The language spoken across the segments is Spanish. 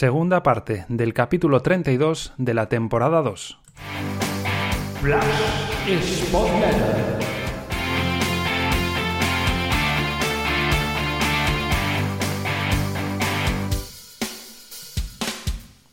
Segunda parte del capítulo 32 de la temporada 2.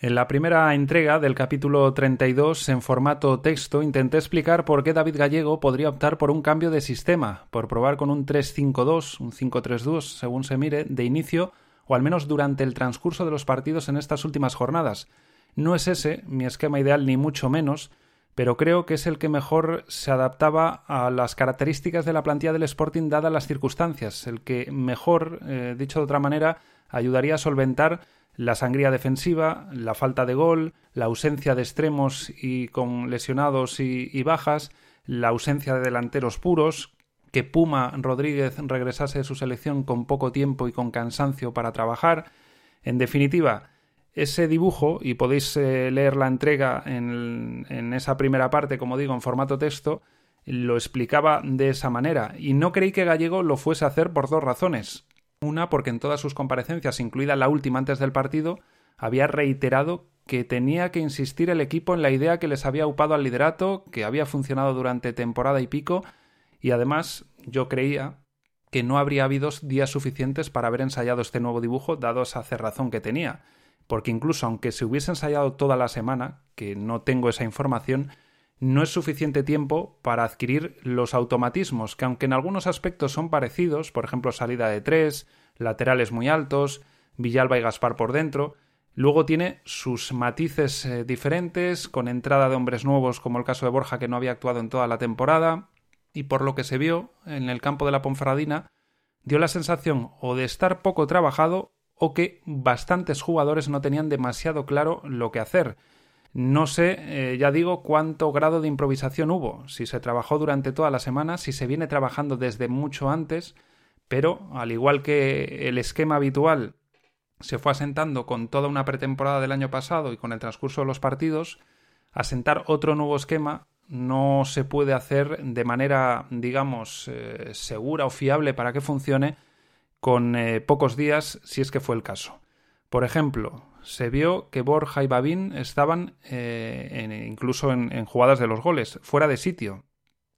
En la primera entrega del capítulo 32, en formato texto, intenté explicar por qué David Gallego podría optar por un cambio de sistema, por probar con un 3-5-2, un 5-3-2, según se mire, de inicio o al menos durante el transcurso de los partidos en estas últimas jornadas. No es ese mi esquema ideal ni mucho menos, pero creo que es el que mejor se adaptaba a las características de la plantilla del Sporting dadas las circunstancias, el que mejor, eh, dicho de otra manera, ayudaría a solventar la sangría defensiva, la falta de gol, la ausencia de extremos y con lesionados y bajas, la ausencia de delanteros puros, que Puma Rodríguez regresase de su selección con poco tiempo y con cansancio para trabajar. En definitiva, ese dibujo, y podéis eh, leer la entrega en, en, esa primera parte, como digo, en formato texto, lo explicaba de esa manera. Y no creí que Gallego lo fuese a hacer por dos razones. Una, porque en todas sus comparecencias, incluida la última antes del partido, había reiterado que tenía que insistir el equipo en la idea que les había upado al liderato, que había funcionado durante temporada y pico, y además yo creía que no habría habido días suficientes para haber ensayado este nuevo dibujo, dado esa cerrazón que tenía. Porque incluso aunque se hubiese ensayado toda la semana, que no tengo esa información, no es suficiente tiempo para adquirir los automatismos, que aunque en algunos aspectos son parecidos, por ejemplo salida de tres, laterales muy altos, Villalba y Gaspar por dentro, luego tiene sus matices eh, diferentes, con entrada de hombres nuevos como el caso de Borja que no había actuado en toda la temporada, y por lo que se vio en el campo de la Ponferradina, dio la sensación o de estar poco trabajado o que bastantes jugadores no tenían demasiado claro lo que hacer. No sé, eh, ya digo, cuánto grado de improvisación hubo, si se trabajó durante toda la semana, si se viene trabajando desde mucho antes, pero al igual que el esquema habitual se fue asentando con toda una pretemporada del año pasado y con el transcurso de los partidos, asentar otro nuevo esquema no se puede hacer de manera, digamos, eh, segura o fiable para que funcione con eh, pocos días, si es que fue el caso. Por ejemplo, se vio que Borja y Babín estaban eh, incluso en, en, jugadas de los goles, fuera de sitio.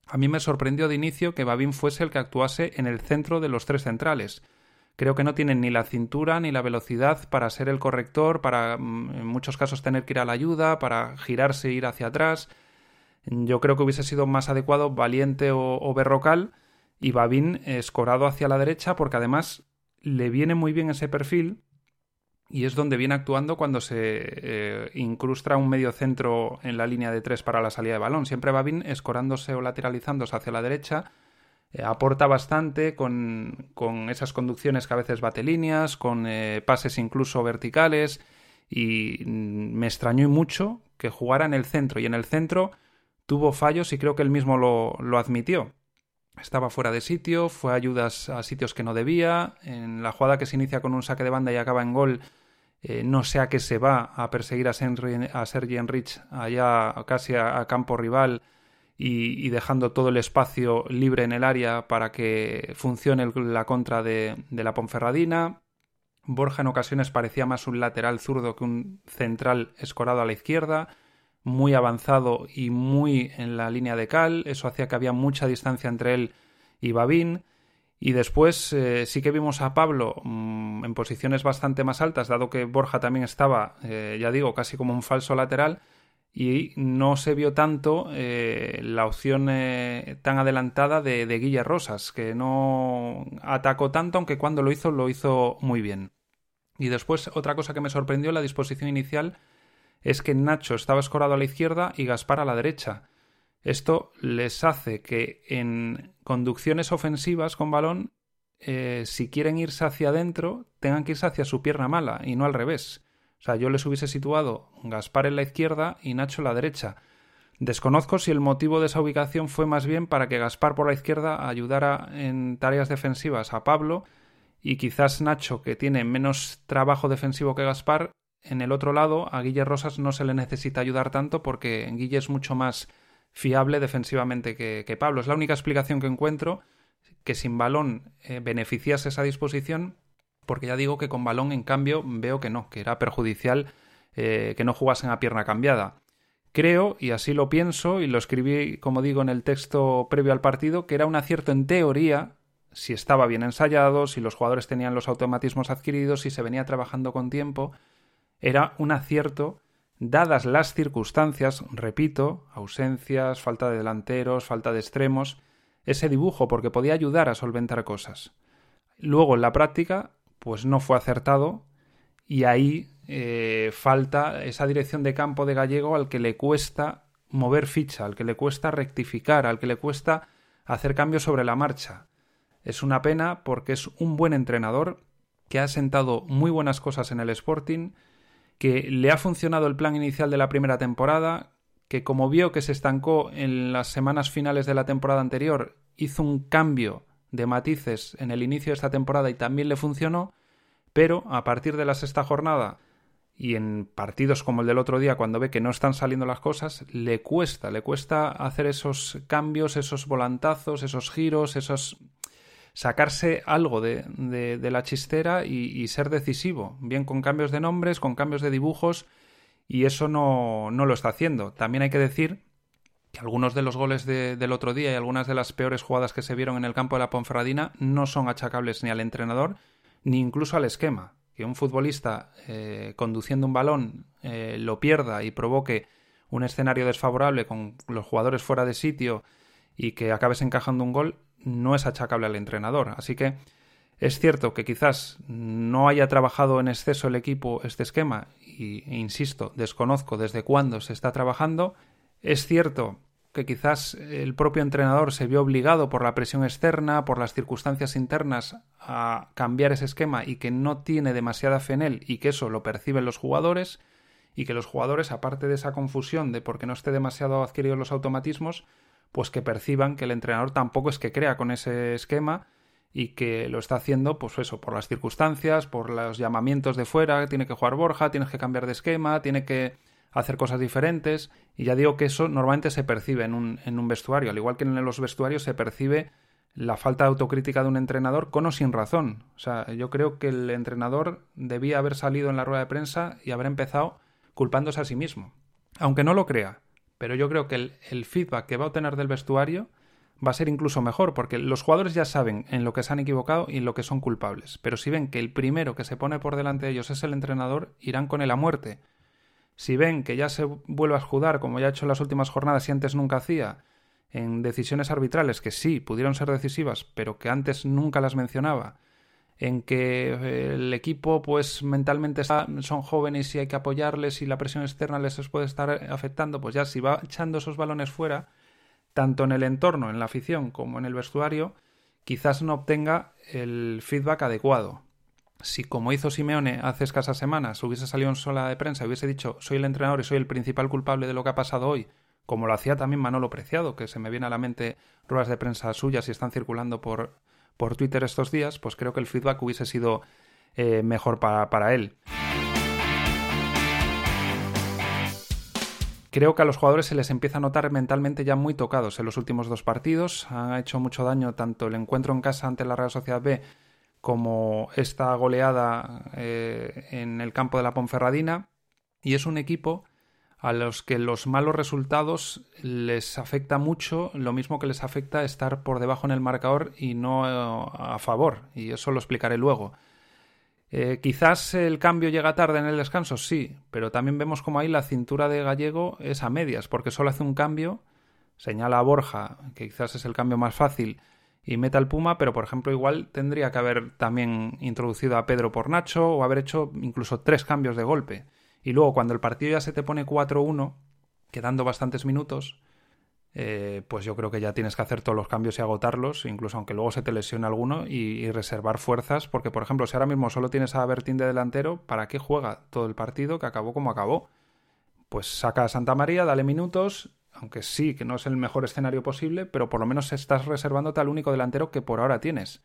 A mí me sorprendió de inicio que Babín fuese el que actuase en el centro de los tres centrales. Creo que no tienen ni la cintura ni la velocidad para ser el corrector, para mm, en muchos casos tener que ir a la ayuda, para girarse e ir hacia atrás. Yo creo que hubiese sido más adecuado Valiente o, Berrocal y Babín escorado hacia la derecha porque además le viene muy bien ese perfil y es donde viene actuando cuando se eh, incrusta un medio centro en la línea de tres para la salida de balón. Siempre Babín escorándose o lateralizándose hacia la derecha. Eh, aporta bastante con, con, esas conducciones que a veces bate líneas, con eh, pases incluso verticales y mm, me extrañó mucho que jugara en el centro y en el centro tuvo fallos y creo que él mismo lo, lo admitió. Estaba fuera de sitio, fue ayudas a sitios que no debía. En la jugada que se inicia con un saque de banda y acaba en gol, eh, no sé a qué se va a perseguir a, Sergi Enrich allá casi a, campo rival y, dejando todo el espacio libre en el área para que funcione la contra de la Ponferradina. Borja en ocasiones parecía más un lateral zurdo que un central escorado a la izquierda muy avanzado y muy en la línea de cal, eso hacía que había mucha distancia entre él y Babín. Y después eh, sí que vimos a Pablo mm, en posiciones bastante más altas, dado que Borja también estaba, eh, ya digo, casi como un falso lateral, y no se vio tanto eh, la opción tan adelantada de, de Guille Rosas, que no atacó tanto, aunque cuando lo hizo lo hizo muy bien. Y después otra cosa que me sorprendió, la disposición inicial es que Nacho estaba escorado a la izquierda y Gaspar a la derecha. Esto les hace que en conducciones ofensivas con balón, eh, si quieren irse hacia adentro, tengan que irse hacia su pierna mala y no al revés. O sea, yo les hubiese situado Gaspar en la izquierda y Nacho en la derecha. Desconozco si el motivo de esa ubicación fue más bien para que Gaspar por la izquierda ayudara en tareas defensivas a Pablo y quizás Nacho, que tiene menos trabajo defensivo que Gaspar, en el otro lado, a Guille Rosas no se le necesita ayudar tanto porque Guille es mucho más fiable defensivamente que, Pablo. Es la única explicación que encuentro que sin balón eh, beneficiase esa disposición porque ya digo que con balón, en cambio, veo que no, que era perjudicial eh, que no jugasen a pierna cambiada. Creo, y así lo pienso, y lo escribí, como digo, en el texto previo al partido, que era un acierto en teoría, si estaba bien ensayado, si los jugadores tenían los automatismos adquiridos, si se venía trabajando con tiempo, era un acierto dadas las circunstancias, repito, ausencias, falta de delanteros, falta de extremos, ese dibujo porque podía ayudar a solventar cosas. Luego en la práctica, pues no fue acertado y ahí eh, falta esa dirección de campo de Gallego al que le cuesta mover ficha, al que le cuesta rectificar, al que le cuesta hacer cambios sobre la marcha. Es una pena porque es un buen entrenador que ha sentado muy buenas cosas en el Sporting, que le ha funcionado el plan inicial de la primera temporada, que como vio que se estancó en las semanas finales de la temporada anterior, hizo un cambio de matices en el inicio de esta temporada y también le funcionó, pero a partir de la sexta jornada y en partidos como el del otro día, cuando ve que no están saliendo las cosas, le cuesta, le cuesta hacer esos cambios, esos volantazos, esos giros, esos sacarse algo de, la chistera y, ser decisivo, bien con cambios de nombres, con cambios de dibujos, y eso no, no lo está haciendo. También hay que decir que algunos de los goles del otro día y algunas de las peores jugadas que se vieron en el campo de la Ponferradina no son achacables ni al entrenador ni incluso al esquema. Que un futbolista eh, conduciendo un balón eh, lo pierda y provoque un escenario desfavorable con los jugadores fuera de sitio y que acabes encajando un gol no es achacable al entrenador. Así que es cierto que quizás no haya trabajado en exceso el equipo este esquema y, e insisto, desconozco desde cuándo se está trabajando. Es cierto que quizás el propio entrenador se vio obligado por la presión externa, por las circunstancias internas a cambiar ese esquema y que no tiene demasiada fe en él y que eso lo perciben los jugadores y que los jugadores, aparte de esa confusión de porque no esté demasiado adquiridos los automatismos, pues que perciban que el entrenador tampoco es que crea con ese esquema y que lo está haciendo, pues eso, por las circunstancias, por los llamamientos de fuera, tiene que jugar Borja, tienes que cambiar de esquema, tiene que hacer cosas diferentes, y ya digo que eso normalmente se percibe en un, en un vestuario, al igual que en los vestuarios se percibe la falta de autocrítica de un entrenador con o sin razón. O sea, yo creo que el entrenador debía haber salido en la rueda de prensa y haber empezado culpándose a sí mismo. Aunque no lo crea, pero yo creo que el, feedback que va a obtener del vestuario va a ser incluso mejor, porque los jugadores ya saben en lo que se han equivocado y en lo que son culpables. Pero si ven que el primero que se pone por delante de ellos es el entrenador, irán con él a muerte. Si ven que ya se vuelve a escudar, como ya ha hecho en las últimas jornadas y antes nunca hacía, en decisiones arbitrales que sí pudieron ser decisivas, pero que antes nunca las mencionaba, en que eh, el equipo pues mentalmente son jóvenes y hay que apoyarles y la presión externa les puede estar afectando, pues ya si va echando esos balones fuera, tanto en el entorno, en la afición como en el vestuario, quizás no obtenga el feedback adecuado. Si como hizo Simeone hace escasas semanas hubiese salido en sola de prensa y hubiese dicho soy el entrenador y soy el principal culpable de lo que ha pasado hoy, como lo hacía también Manolo Preciado, que se me viene a la mente ruedas de prensa suyas y están circulando por, por Twitter estos días, pues creo que el feedback hubiese sido eh, mejor para, él. Creo que a los jugadores se les empieza a notar mentalmente ya muy tocados en los últimos dos partidos. Ha hecho mucho daño tanto el encuentro en casa ante la Real Sociedad B como esta goleada eh, en el campo de la Ponferradina. Y es un equipo a los que los malos resultados les afecta mucho, lo mismo que les afecta estar por debajo en el marcador y no eh, a favor, y eso lo explicaré luego. Eh, quizás el cambio llega tarde en el descanso, sí, pero también vemos como ahí la cintura de Gallego es a medias, porque solo hace un cambio, señala a Borja, que quizás es el cambio más fácil, y meta al Puma, pero por ejemplo igual tendría que haber también introducido a Pedro por Nacho o haber hecho incluso tres cambios de golpe. Y luego cuando el partido ya se te pone 4-1, quedando bastantes minutos, eh, pues yo creo que ya tienes que hacer todos los cambios y agotarlos, incluso aunque luego se te lesione alguno, y, reservar fuerzas, porque por ejemplo, si ahora mismo solo tienes a Bertín de delantero, ¿para qué juega todo el partido que acabó como acabó? Pues saca a Santa María, dale minutos, aunque sí, que no es el mejor escenario posible, pero por lo menos estás reservándote al único delantero que por ahora tienes.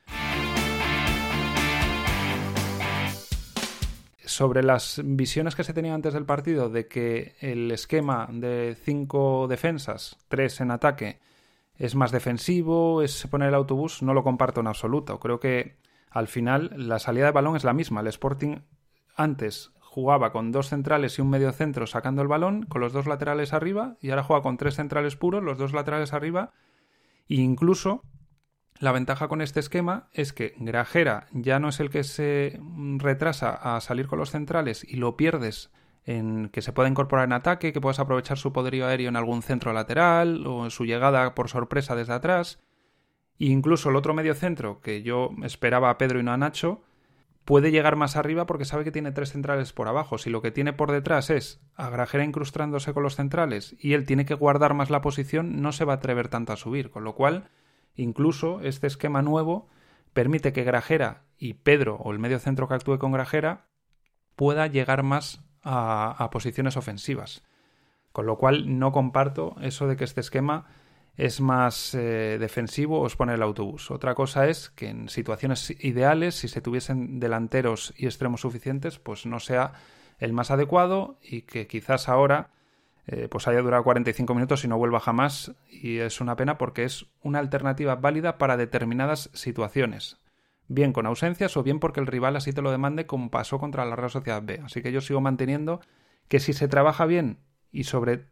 Sobre las visiones que se tenían antes del partido de que el esquema de cinco defensas, tres en ataque, es más defensivo, es poner el autobús, no lo comparto en absoluto. Creo que al final la salida de balón es la misma. El Sporting antes jugaba con dos centrales y un medio centro sacando el balón, con los dos laterales arriba, y ahora juega con tres centrales puros, los dos laterales arriba, e incluso la ventaja con este esquema es que Grajera ya no es el que se retrasa a salir con los centrales y lo pierdes en que se pueda incorporar en ataque, que puedas aprovechar su poderío aéreo en algún centro lateral o en su llegada por sorpresa desde atrás. E incluso el otro medio centro, que yo esperaba a Pedro y no a Nacho, puede llegar más arriba porque sabe que tiene tres centrales por abajo. Si lo que tiene por detrás es a Grajera incrustándose con los centrales y él tiene que guardar más la posición, no se va a atrever tanto a subir. Con lo cual, incluso este esquema nuevo permite que Grajera y Pedro, o el medio centro que actúe con Grajera, pueda llegar más a, a posiciones ofensivas. Con lo cual, no comparto eso de que este esquema es más eh, defensivo os pone el autobús. Otra cosa es que en situaciones ideales, si se tuviesen delanteros y extremos suficientes, pues no sea el más adecuado y que quizás ahora eh, pues haya durado 45 minutos y no vuelva jamás y es una pena porque es una alternativa válida para determinadas situaciones. Bien con ausencias o bien porque el rival así te lo demande como pasó contra la Real Sociedad B. Así que yo sigo manteniendo que si se trabaja bien y sobre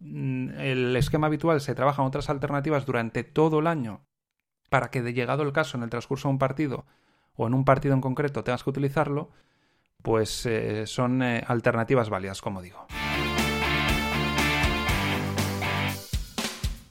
Mm, el esquema habitual se trabajan otras alternativas durante todo el año para que de llegado el caso en el transcurso de un partido o en un partido en concreto tengas que utilizarlo, pues eh, son eh, alternativas válidas, como digo.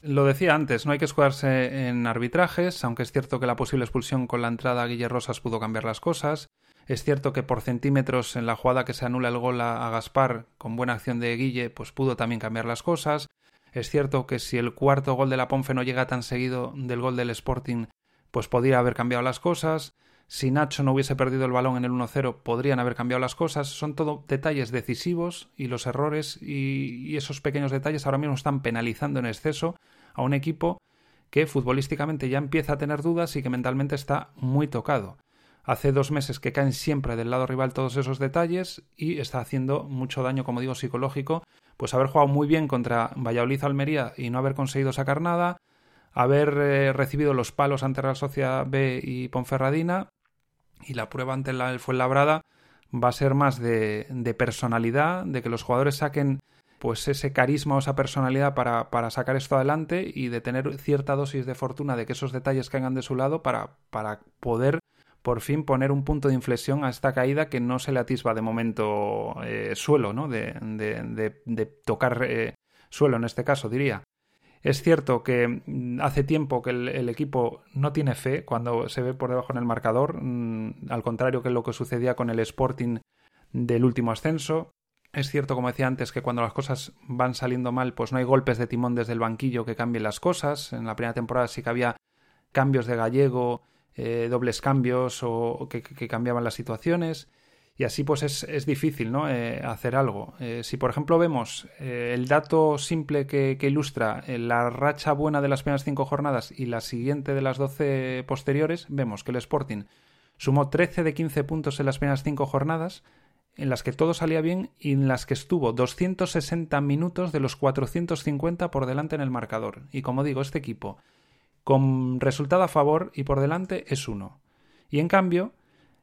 Lo decía antes, no hay que escudarse en arbitrajes, aunque es cierto que la posible expulsión con la entrada a Guille Rosas pudo cambiar las cosas. Es cierto que por centímetros en la jugada que se anula el gol a, Gaspar, con buena acción de Guille, pues pudo también cambiar las cosas. Es cierto que si el cuarto gol de la Ponfe no llega tan seguido del gol del Sporting, pues podría haber cambiado las cosas. Si Nacho no hubiese perdido el balón en el 1-0, podrían haber cambiado las cosas. Son todo detalles decisivos y los errores y, esos pequeños detalles ahora mismo están penalizando en exceso a un equipo que futbolísticamente ya empieza a tener dudas y que mentalmente está muy tocado. Hace dos meses que caen siempre del lado rival todos esos detalles y está haciendo mucho daño, como digo, psicológico. Pues haber jugado muy bien contra Valladolid Almería y no haber conseguido sacar nada, haber eh, recibido los palos ante Real Sociedad B y Ponferradina y la prueba ante el Fuenlabrada va a ser más de, de, personalidad, de que los jugadores saquen pues ese carisma o esa personalidad para, para, sacar esto adelante y de tener cierta dosis de fortuna de que esos detalles caigan de su lado para, para poder por fin poner un punto de inflexión a esta caída que no se le atisba de momento eh, suelo, ¿no? De, de, tocar eh, suelo en este caso, diría. Es cierto que mm, hace tiempo que el, equipo no tiene fe cuando se ve por debajo en el marcador, mm, al contrario que lo que sucedía con el Sporting del último ascenso. Es cierto, como decía antes, que cuando las cosas van saliendo mal, pues no hay golpes de timón desde el banquillo que cambien las cosas. En la primera temporada sí que había cambios de gallego eh, dobles cambios o que, cambiaban las situaciones. Y así pues es, difícil ¿no? Eh, hacer algo. Eh, si por ejemplo vemos el dato simple que, ilustra la racha buena de las primeras cinco jornadas y la siguiente de las doce posteriores, vemos que el Sporting sumó 13 de 15 puntos en las primeras cinco jornadas, en las que todo salía bien y en las que estuvo 260 minutos de los 450 por delante en el marcador. Y como digo, este equipo con resultado a favor y por delante es uno. Y en cambio,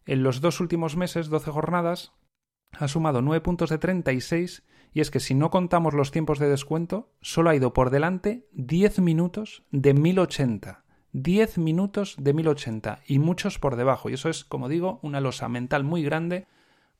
en los dos últimos meses, 12 jornadas, ha sumado 9 puntos de 36 y es que si no contamos los tiempos de descuento, solo ha ido por delante 10 minutos de 1080. 10 minutos de 1080 y muchos por debajo. Y eso es, como digo, una losa mental muy grande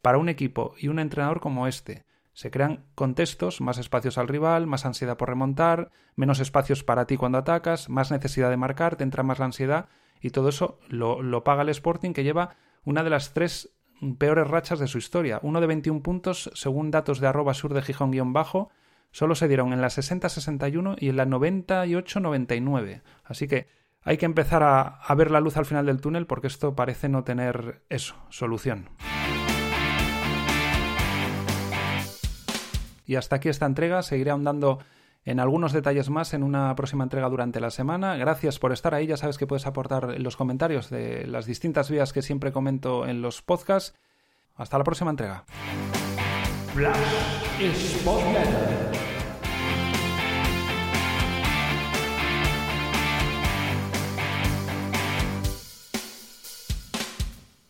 para un equipo y un entrenador como este. Se crean contextos, más espacios al rival, más ansiedad por remontar, menos espacios para ti cuando atacas, más necesidad de marcar, te entra más la ansiedad y todo eso lo, paga el Sporting que lleva una de las tres peores rachas de su historia. Uno de 21 puntos, según datos de arroba sur de Gijón-bajo, solo se dieron en la 60-61 y en la 98-99. Así que hay que empezar a, a ver la luz al final del túnel porque esto parece no tener eso, solución. Y hasta aquí esta entrega. Seguiré ahondando en algunos detalles más en una próxima entrega durante la semana. Gracias por estar ahí. Ya sabes que puedes aportar los comentarios de las distintas vías que siempre comento en los podcasts. Hasta la próxima entrega.